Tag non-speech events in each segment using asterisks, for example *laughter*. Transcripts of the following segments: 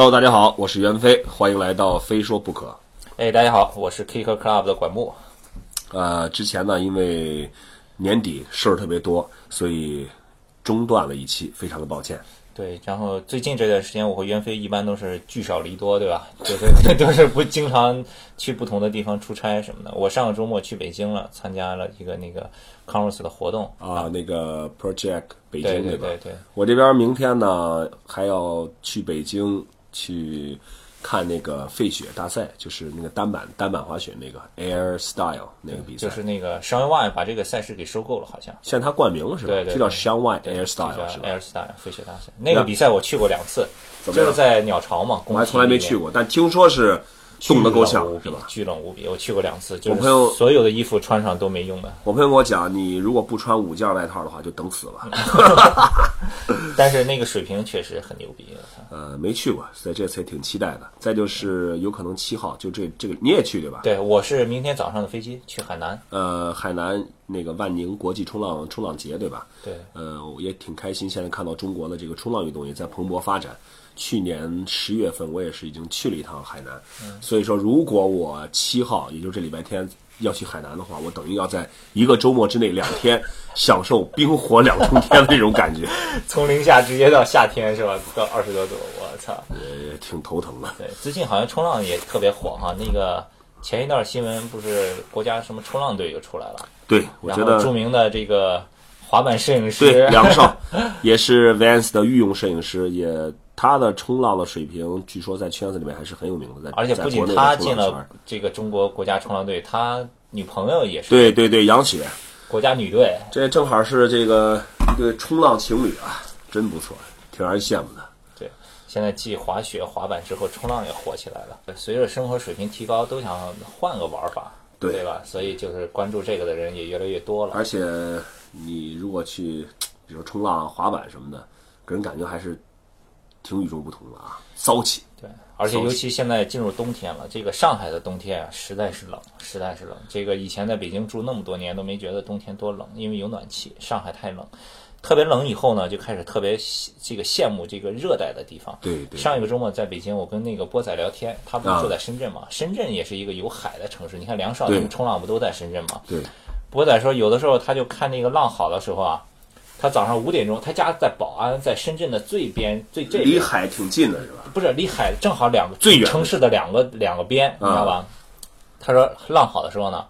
Hello，大家好，我是袁飞，欢迎来到《非说不可》。哎，大家好，我是 Kick Club 的管木。呃，之前呢，因为年底事儿特别多，所以中断了一期，非常的抱歉。对，然后最近这段时间，我和袁飞一般都是聚少离多，对吧？*laughs* 就是都是不经常去不同的地方出差什么的。我上个周末去北京了，参加了一个那个 Converse 的活动啊，那个 Project 北京对京吧？对对对，我这边明天呢还要去北京去看那个费雪大赛，就是那个单板单板滑雪那个 Air Style 那个比赛，就是那个 shanghai 把这个赛事给收购了，好像。现在他冠名了是吧？对对就叫 Shanghai Air Style 是吧？Air Style 费雪大赛，那个比赛我去过两次，就是在鸟巢嘛，我还从来没去过，但听说是冻得够呛？巨冷无比。我去过两次，就我朋友所有的衣服穿上都没用的。我朋友跟我讲，你如果不穿五件外套的话，就等死了。*laughs* 但是那个水平确实很牛逼，呃，没去过，所以这次也挺期待的。再就是有可能七号，就这这个你也去对吧？对，我是明天早上的飞机去海南。呃，海南那个万宁国际冲浪冲浪节对吧？对，呃，我也挺开心，现在看到中国的这个冲浪运动也在蓬勃发展。去年十月份，我也是已经去了一趟海南，所以说如果我七号，也就是这礼拜天要去海南的话，我等于要在一个周末之内两天享受冰火两重天的这种感觉，*laughs* 从零下直接到夏天是吧？到二十多度，我操！也挺头疼的。对，最近好像冲浪也特别火哈。那个前一段新闻不是国家什么冲浪队就出来了，对，我觉得著名的这个滑板摄影师对师梁少 *laughs* 也是 Vans 的御用摄影师，也他的冲浪的水平，据说在圈子里面还是很有名的，在而且不仅他进了这个中国国家冲浪队，他女朋友也是对对对，杨雪，国家女队。这正好是这个一对冲浪情侣啊，真不错，挺让人羡慕的。对，现在继滑雪、滑板之后，冲浪也火起来了。随着生活水平提高，都想换个玩法，对对吧？所以就是关注这个的人也越来越多了。而且你如果去，比如冲浪、滑板什么的，给人感觉还是挺与众不同的啊，骚气。对，而且尤其现在进入冬天了，这个上海的冬天啊，实在是冷，实在是冷。这个以前在北京住那么多年都没觉得冬天多冷，因为有暖气。上海太冷，特别冷以后呢，就开始特别喜这个羡慕这个热带的地方。对对上一个周末在北京，我跟那个波仔聊天，他不是啊住在深圳嘛？深圳也是一个有海的城市。你看梁少他们冲浪不都在深圳吗？对，波仔说，有的时候他就看那个浪好的时候啊，他早上五点钟，他家在宝安，在深圳的最边最这边离海挺近的是吧？不是离海正好两个最远的城市的两个两个边，你知道啊吧？他说浪好的时候呢，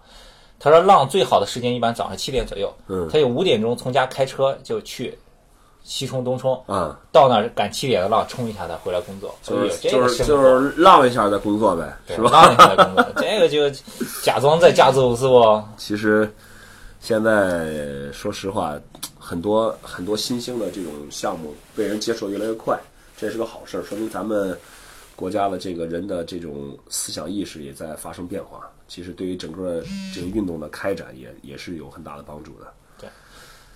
他说浪最好的时间一般早上七点左右，嗯他有五点钟从家开车就去西冲东冲，啊，到那儿赶七点的浪冲一下再回来工作，所以有就是就是这个。就是浪一下再工作呗，是吧？浪一下再工作，这个就假装在家走是不？*laughs* 其实现在说实话，很多很多新兴的这种项目被人接受越来越快，这是个好事儿，说明咱们国家的这个人的这种思想意识也在发生变化。其实对于整个这个运动的开展也也是有很大的帮助的。对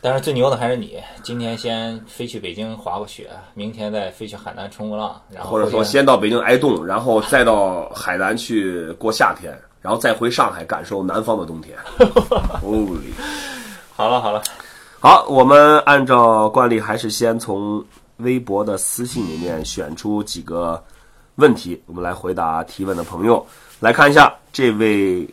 但是最牛的还是你，今天先飞去北京滑过雪，明天再飞去海南冲个浪，然后或者说先到北京挨冻，然后再到海南去过夏天，然后再回上海感受南方的冬天。*laughs* Holy！好了好了，好，我们按照惯例，还是先从微博的私信里面选出几个问题，我们来回答提问的朋友。来看一下这位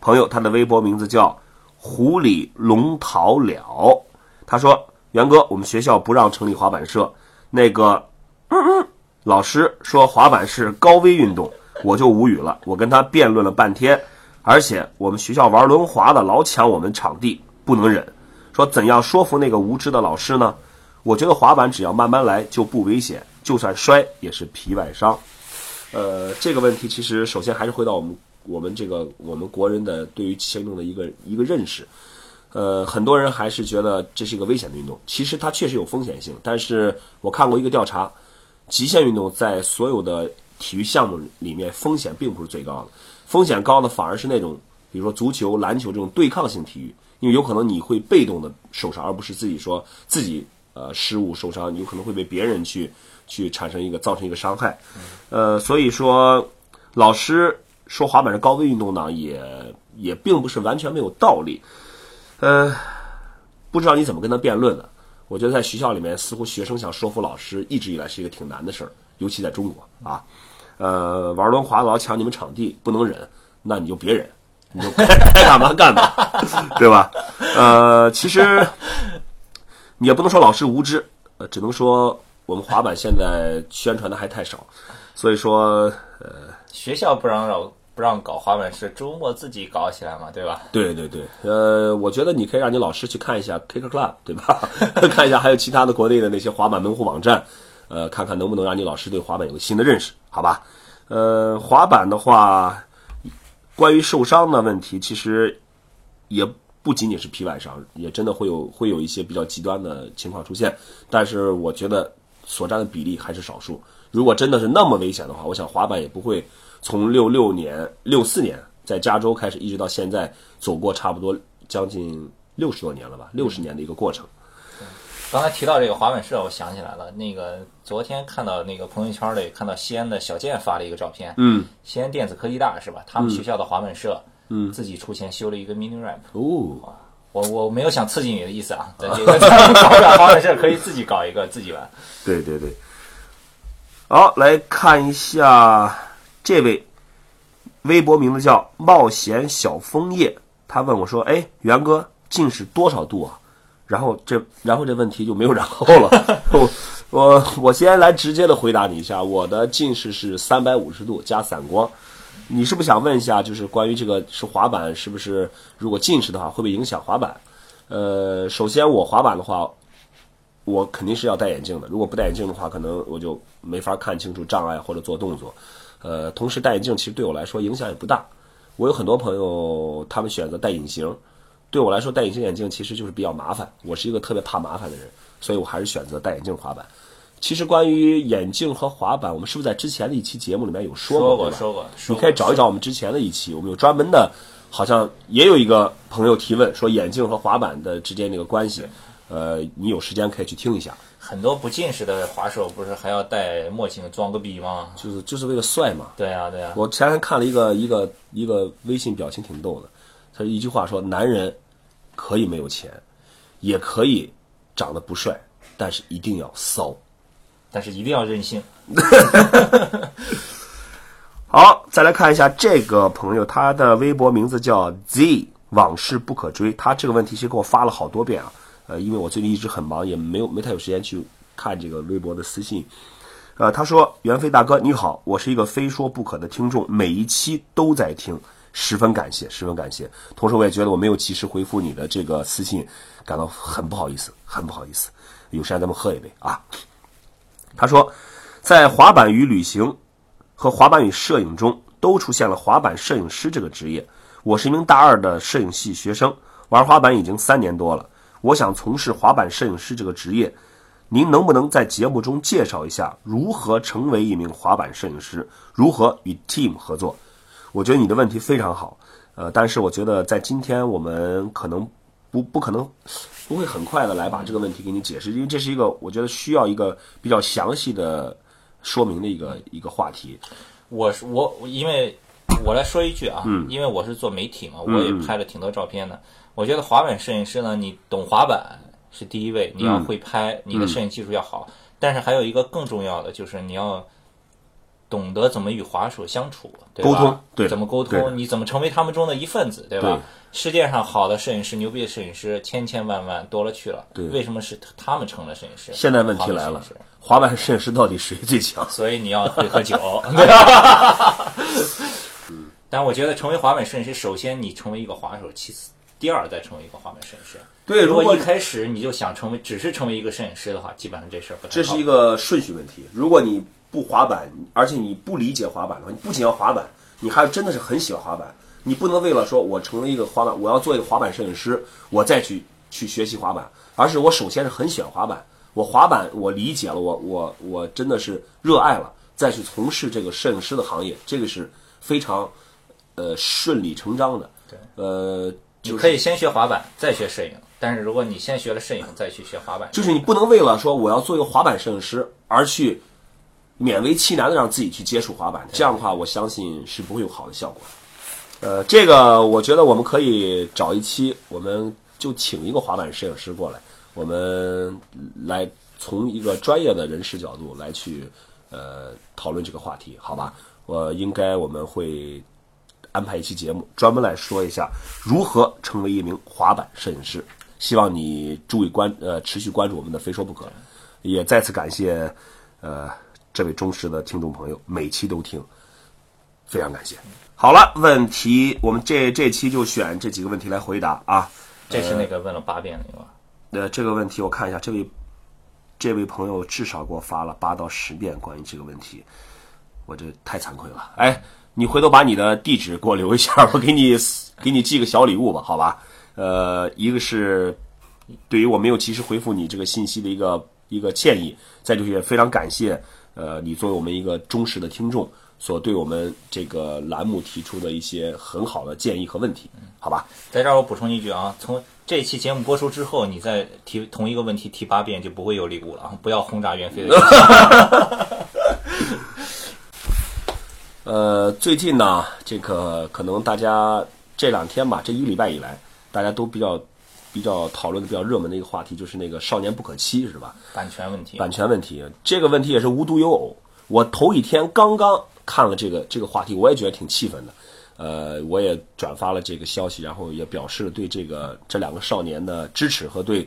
朋友，他的微博名字叫“狐狸龙桃了”。他说：“袁哥，我们学校不让成立滑板社，那个，嗯嗯，老师说滑板是高危运动，我就无语了。我跟他辩论了半天，而且我们学校玩轮滑的老抢我们场地，不能忍。说怎样说服那个无知的老师呢？我觉得滑板只要慢慢来就不危险，就算摔也是皮外伤。呃，这个问题其实首先还是回到我们我们这个我们国人的对于极限运动的一个一个认识。呃，很多人还是觉得这是一个危险的运动，其实它确实有风险性。但是我看过一个调查，极限运动在所有的体育项目里面风险并不是最高的，风险高的反而是那种比如说足球、篮球这种对抗性体育，因为有可能你会被动的受伤，而不是自己说自己呃失误受伤，有可能会被别人去去产生一个造成一个伤害。呃，所以说老师说滑板是高危运动呢，也也并不是完全没有道理。呃，不知道你怎么跟他辩论的。我觉得在学校里面，似乎学生想说服老师，一直以来是一个挺难的事儿，尤其在中国啊。呃，玩轮滑老抢你们场地，不能忍，那你就别忍，你就 *laughs* 该干嘛干嘛，对吧？呃，其实也不能说老师无知，呃，只能说我们滑板现在宣传的还太少，所以说，呃，学校不让让不让搞滑板是，周末自己搞起来嘛，对吧？对对对，呃，我觉得你可以让你老师去看一下 Kick Club，对吧？*laughs* 看一下还有其他的国内的那些滑板门户网站，呃，看看能不能让你老师对滑板有个新的认识，好吧？呃，滑板的话，关于受伤的问题，其实也不仅仅是皮外伤，也真的会有会有一些比较极端的情况出现，但是我觉得所占的比例还是少数。如果真的是那么危险的话，我想滑板也不会从六六年、六四年在加州开始，一直到现在走过差不多将近六十多年了吧，六十年的一个过程。刚才提到这个滑板社，我想起来了，那个昨天看到那个朋友圈里看到西安的小健发了一个照片，嗯，西安电子科技大是吧？他们学校的滑板社，嗯，自己出钱修了一个 mini ramp。哦，我我没有想刺激你的意思啊，*laughs* 咱这个滑板社，可以自己搞一个自己玩。*laughs* 对对对。好，来看一下这位微博名字叫冒险小枫叶，他问我说：“哎，元哥，近视多少度啊？”然后这，然后这问题就没有然后了。*laughs* 我我先来直接的回答你一下，我的近视是三百五十度加散光。你是不是想问一下，就是关于这个是滑板是不是如果近视的话会不会影响滑板？呃，首先我滑板的话，我肯定是要戴眼镜的。如果不戴眼镜的话，可能我就没法看清楚障碍或者做动作。呃，同时戴眼镜其实对我来说影响也不大。我有很多朋友他们选择戴隐形。对我来说，戴隐形眼镜其实就是比较麻烦。我是一个特别怕麻烦的人，所以我还是选择戴眼镜滑板。其实关于眼镜和滑板，我们是不是在之前的一期节目里面有说过？说过，说过。你可以找一找我们之前的一期，我们有专门的，好像也有一个朋友提问说眼镜和滑板的之间那个关系。呃，你有时间可以去听一下。很多不近视的滑手不是还要戴墨镜装个逼吗？就是就是为了帅嘛。对呀对呀。我前天看了一个一个一个微信表情挺逗的，他一句话说：“男人。”可以没有钱，也可以长得不帅，但是一定要骚，但是一定要任性。*laughs* 好，再来看一下这个朋友，他的微博名字叫 Z，往事不可追。他这个问题其实给我发了好多遍啊，呃，因为我最近一直很忙，也没有没太有时间去看这个微博的私信。呃，他说：“袁飞大哥你好，我是一个非说不可的听众，每一期都在听。”十分感谢，十分感谢。同时，我也觉得我没有及时回复你的这个私信，感到很不好意思，很不好意思。有时间咱们喝一杯啊。他说，在滑板与旅行和滑板与摄影中，都出现了滑板摄影师这个职业。我是一名大二的摄影系学生，玩滑板已经三年多了。我想从事滑板摄影师这个职业，您能不能在节目中介绍一下如何成为一名滑板摄影师，如何与 team 合作？我觉得你的问题非常好，呃，但是我觉得在今天我们可能不不可能不会很快的来把这个问题给你解释，因为这是一个我觉得需要一个比较详细的说明的一个一个话题。我是我，因为我来说一句啊，因为我是做媒体嘛，我也拍了挺多照片的。我觉得滑板摄影师呢，你懂滑板是第一位，你要会拍，你的摄影技术要好，但是还有一个更重要的就是你要。懂得怎么与滑手相处，对吧？对，怎么沟通？你怎么成为他们中的一份子，对吧？世界上好的摄影师、牛逼的摄影师千千万万多了去了，对，为什么是他们成了摄影师？现在问题来了，滑板摄影师到底谁最强？所以你要会喝酒。*laughs* *laughs* 但我觉得成为滑板摄影师，首先你成为一个滑手，其次第二再成为一个滑板摄影师。对，如果一开始你就想成为只是成为一个摄影师的话，基本上这事儿不太这是一个顺序问题。如果你不滑板，而且你不理解滑板的话，你不仅要滑板，你还真的是很喜欢滑板。你不能为了说我成为一个滑板，我要做一个滑板摄影师，我再去去学习滑板，而是我首先是很喜欢滑板，我滑板我理解了，我我我真的是热爱了，再去从事这个摄影师的行业，这个是非常呃顺理成章的。对，呃，你可以先学滑板，再学摄影，但是如果你先学了摄影，再去学滑板，就是你不能为了说我要做一个滑板摄影师而去。勉为其难的让自己去接触滑板，这样的话，我相信是不会有好的效果。呃，这个我觉得我们可以找一期，我们就请一个滑板摄影师过来，我们来从一个专业的人士角度来去呃讨论这个话题，好吧？我应该我们会安排一期节目，专门来说一下如何成为一名滑板摄影师。希望你注意关呃持续关注我们的非说不可，也再次感谢呃这位忠实的听众朋友，每期都听，非常感谢。好了，问题我们这这期就选这几个问题来回答啊。这是那个问了八遍那个吧？呃，这个问题我看一下，这位这位朋友至少给我发了八到十遍关于这个问题，我这太惭愧了。哎，你回头把你的地址给我留一下，我给你给你寄个小礼物吧，好吧？呃，一个是对于我没有及时回复你这个信息的一个一个歉意，再就是也非常感谢呃你作为我们一个忠实的听众所对我们这个栏目提出的一些很好的建议和问题，好吧？在这儿我补充一句啊，从这期节目播出之后，你再提同一个问题提八遍就不会有礼物了啊！不要轰炸袁飞的。*laughs* *laughs* 呃，最近呢，这个可能大家这两天吧，这一个礼拜以来，大家都比较比较讨论的比较热门的一个话题，就是那个“少年不可欺”，是吧？版权问题。版权问题，这个问题也是无独有偶。我头一天刚刚看了这个这个话题，我也觉得挺气愤的。呃，我也转发了这个消息，然后也表示了对这个这两个少年的支持和对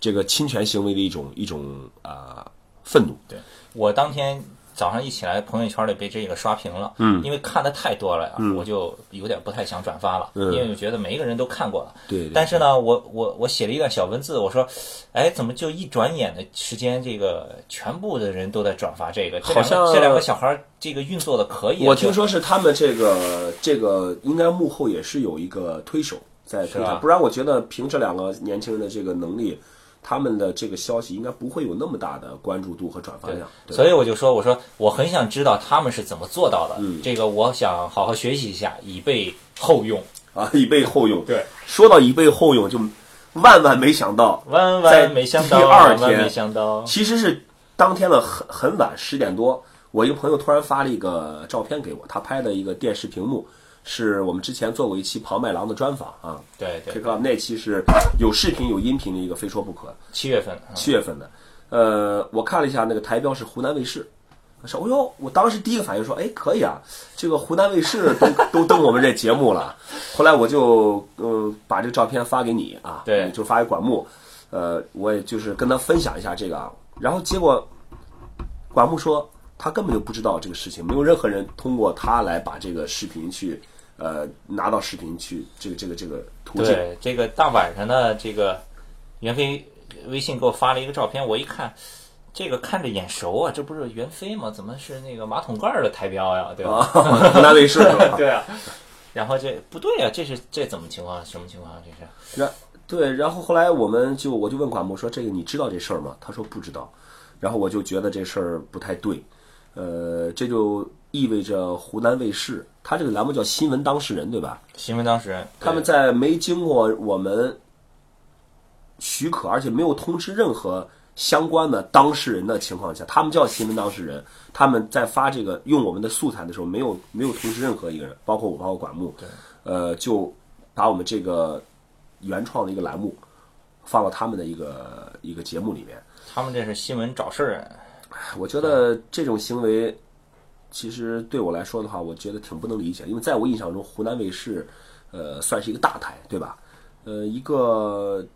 这个侵权行为的一种一种啊、愤怒。对我当天早上一起来，朋友圈里被这个刷屏了，嗯，因为看的太多了呀，我就有点不太想转发了，嗯因为我觉得每一个人都看过了。对对但是呢，我我我写了一段小文字，我说，哎，怎么就一转眼的时间，这个全部的人都在转发这个？好像这两个小孩儿这个运作的可以啊。我听说是他们这个这个应该幕后也是有一个推手在推他，不然我觉得凭这两个年轻人的这个能力，他们的这个消息应该不会有那么大的关注度和转发量。所以我就说，我说我很想知道他们是怎么做到的，嗯这个我想好好学习一下，以备后用。啊，以备后用。对，说到以备后用，就万万没想到，万万没想到，第二天万万没想到，其实是当天的很很晚十点多，我一个朋友突然发了一个照片给我，他拍的一个电视屏幕，是我们之前做过一期庞麦郎的专访啊。对对那期是有视频有音频的一个非说不可，七月份，嗯七月份的。呃，我看了一下那个台标是湖南卫视，我说，哦呦，我当时第一个反应说，哎，可以啊，这个湖南卫视都 *laughs* 都登我们这节目了。后来我就嗯把这个照片发给你啊，对就发给管木，呃，我也就是跟他分享一下这个啊。然后结果管木说他根本就不知道这个事情，没有任何人通过他来把这个视频去呃拿到视频去这个这个这个途径。对这个大晚上的这个袁飞微信给我发了一个照片，我一看。这个看着眼熟啊，这不是袁飞吗？怎么是那个马桶盖儿的台标呀？*laughs* 对吧？啊，湖南卫视是吧？*laughs* 对啊。然后这不对呀、这是这怎么情况？什么情况？这是然对，然后后来我们就我就问管木说：“这个你知道这事儿吗？”他说不知道。然后我就觉得这事儿不太对，呃，这就意味着湖南卫视，他这个栏目叫新闻当事人，对吧？新闻当事人，他们在没经过我们许可，而且没有通知任何相关的当事人的情况下，他们叫新闻当事人。他们在发这个用我们的素材的时候，没有没有通知任何一个人，包括我，包括管木。对，呃，就把我们这个原创的一个栏目放到他们的一个一个节目里面。他们这是新闻找事儿啊。我觉得这种行为，其实对我来说的话，我觉得挺不能理解，因为在我印象中，湖南卫视，呃，算是一个大台，对吧？呃，一个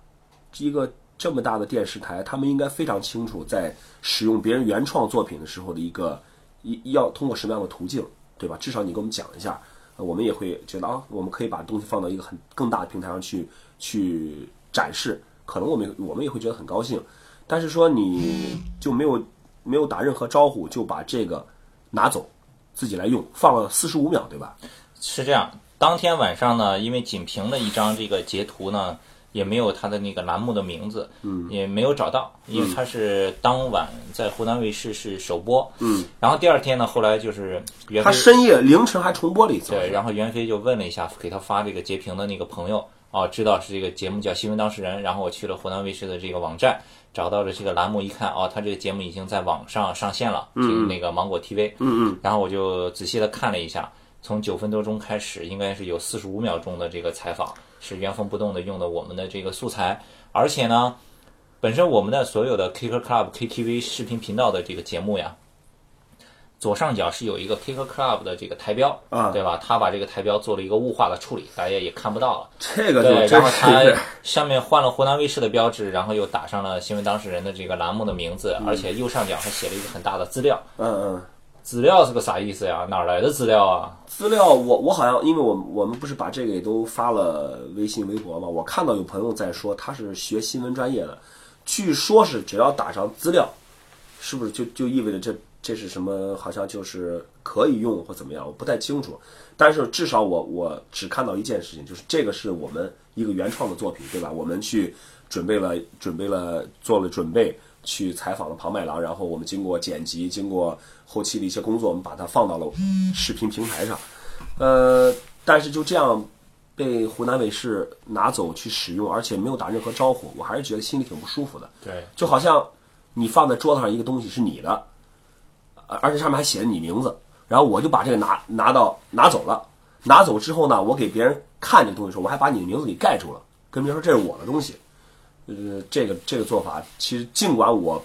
一个这么大的电视台，他们应该非常清楚，在使用别人原创作品的时候的一个一要通过什么样的途径，对吧？至少你给我们讲一下，我们也会觉得啊，我们可以把东西放到一个很更大的平台上去去展示，可能我们我们也会觉得很高兴。但是说你就没有没有打任何招呼就把这个拿走，自己来用，放了四十五秒，对吧？是这样，当天晚上呢，因为仅凭了一张这个截图呢，也没有他的那个栏目的名字，嗯，也没有找到，因为他是当晚在湖南卫视是首播，嗯，然后第二天呢，后来就是袁飞他深夜凌晨还重播了一次，对，然后袁飞就问了一下给他发这个截屏的那个朋友，哦，知道是这个节目叫新闻当事人，然后我去了湖南卫视的这个网站，找到了这个栏目，一看，哦，他这个节目已经在网上上线了，就是那个芒果 TV，嗯嗯，然后我就仔细的看了一下，从九分多钟开始，应该是有四十五秒钟的这个采访，是原封不动的用的我们的这个素材，而且呢，本身我们的所有的 Kicker Club KTV 视频频道的这个节目呀，左上角是有一个 Kicker Club 的这个台标，啊对吧？他把这个台标做了一个雾化的处理，大家也看不到了。这个就对，然真后它上面换了湖南卫视的标志，然后又打上了新闻当事人的这个栏目的名字，而且右上角还写了一个很大的资料。嗯嗯。资料是个啥意思呀？哪儿来的资料啊？资料我我好像，因为我们我们不是把这个也都发了微信、微博嘛，我看到有朋友在说他是学新闻专业的，据说是只要打上资料，是不是就就意味着这这是什么？好像就是可以用或怎么样？我不太清楚。但是至少我我只看到一件事情，就是这个是我们一个原创的作品，对吧？我们去准备了准备了做了准备，去采访了庞麦郎，然后我们经过剪辑，经过后期的一些工作，我们把它放到了视频平台上。呃，但是就这样被湖南卫视拿走去使用，而且没有打任何招呼，我还是觉得心里挺不舒服的。对，就好像你放在桌子上一个东西是你的，而而且上面还写着你名字，然后我就把这个拿拿到拿走了。拿走之后呢，我给别人看这个东西的时候，我还把你的名字给盖住了，跟别人说这是我的东西。呃，这个这个做法，其实尽管我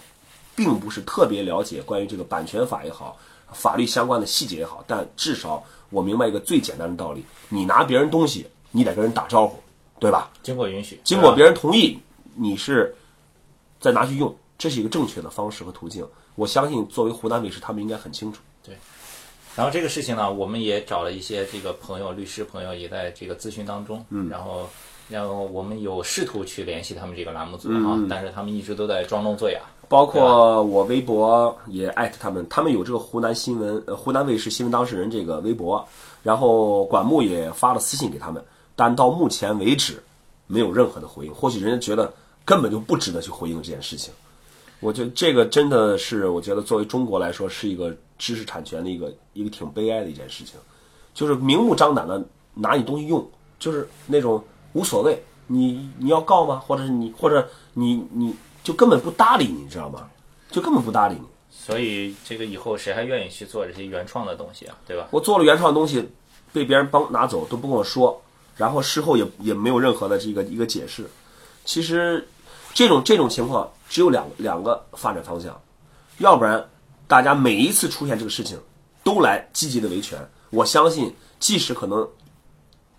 并不是特别了解关于这个版权法也好，法律相关的细节也好，但至少我明白一个最简单的道理：你拿别人东西，你得跟人打招呼，对吧？经过允许，经过别人同意，你是再拿去用，这是一个正确的方式和途径。我相信，作为湖南卫视，他们应该很清楚。对然后这个事情呢，我们也找了一些这个朋友、律师朋友，也在这个咨询当中。嗯，然后，然后我们有试图去联系他们这个栏目组哈，但是他们一直都在装聋作哑。包括我微博也艾特他们，他们有这个湖南新闻、呃湖南卫视新闻当事人这个微博，然后管木也发了私信给他们，但到目前为止没有任何的回应。或许人家觉得根本就不值得去回应这件事情。我觉得这个真的是，我觉得作为中国来说，是一个知识产权的一个一个挺悲哀的一件事情，就是明目张胆的拿你东西用，就是那种无所谓，你你要告吗？或者是你或者你你就根本不搭理你，你知道吗？就根本不搭理你。所以这个以后谁还愿意去做这些原创的东西啊？对吧？我做了原创的东西，被别人帮拿走都不跟我说，然后事后也也没有任何的这个一个解释。其实这种这种情况只有两两个发展方向，要不然大家每一次出现这个事情都来积极的维权。我相信，即使可能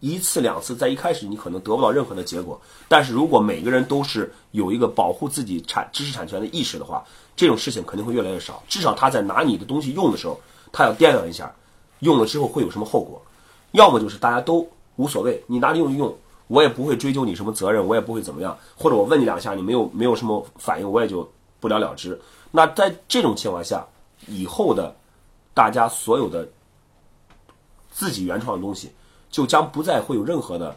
一次两次在一开始你可能得不到任何的结果，但是如果每个人都是有一个保护自己产知识产权的意识的话，这种事情肯定会越来越少。至少他在拿你的东西用的时候，他要掂量一下，用了之后会有什么后果。要么就是大家都无所谓，你拿着用就用，我也不会追究你什么责任，我也不会怎么样，或者我问你两下，你没有没有什么反应，我也就不了了之。那在这种情况下，以后的大家所有的自己原创的东西，就将不再会有任何的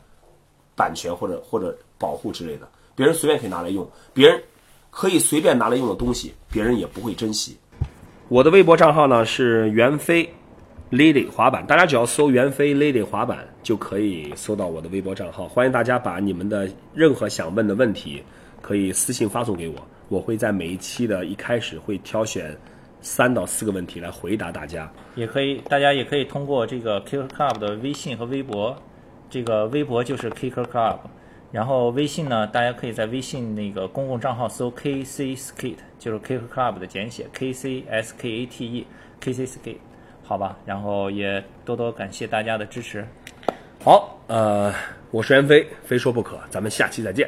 版权或者或者保护之类的，别人随便可以拿来用，别人可以随便拿来用的东西，别人也不会珍惜。我的微博账号呢是袁飞 Lady 滑板，大家只要搜袁飞 Lady 滑板就可以搜到我的微博账号。欢迎大家把你们的任何想问的问题可以私信发送给我，我会在每一期的一开始会挑选三到四个问题来回答大家。也可以，大家也可以通过这个 Kicker Club 的微信和微博，这个微博就是 Kicker Club，然后微信呢，大家可以在微信那个公共账号搜 KC Skate，就是 Kicker Club 的简写 KC S K A T E KC Skate，好吧，然后也多多感谢大家的支持。好，呃，我是袁飞，非说不可，咱们下期再见。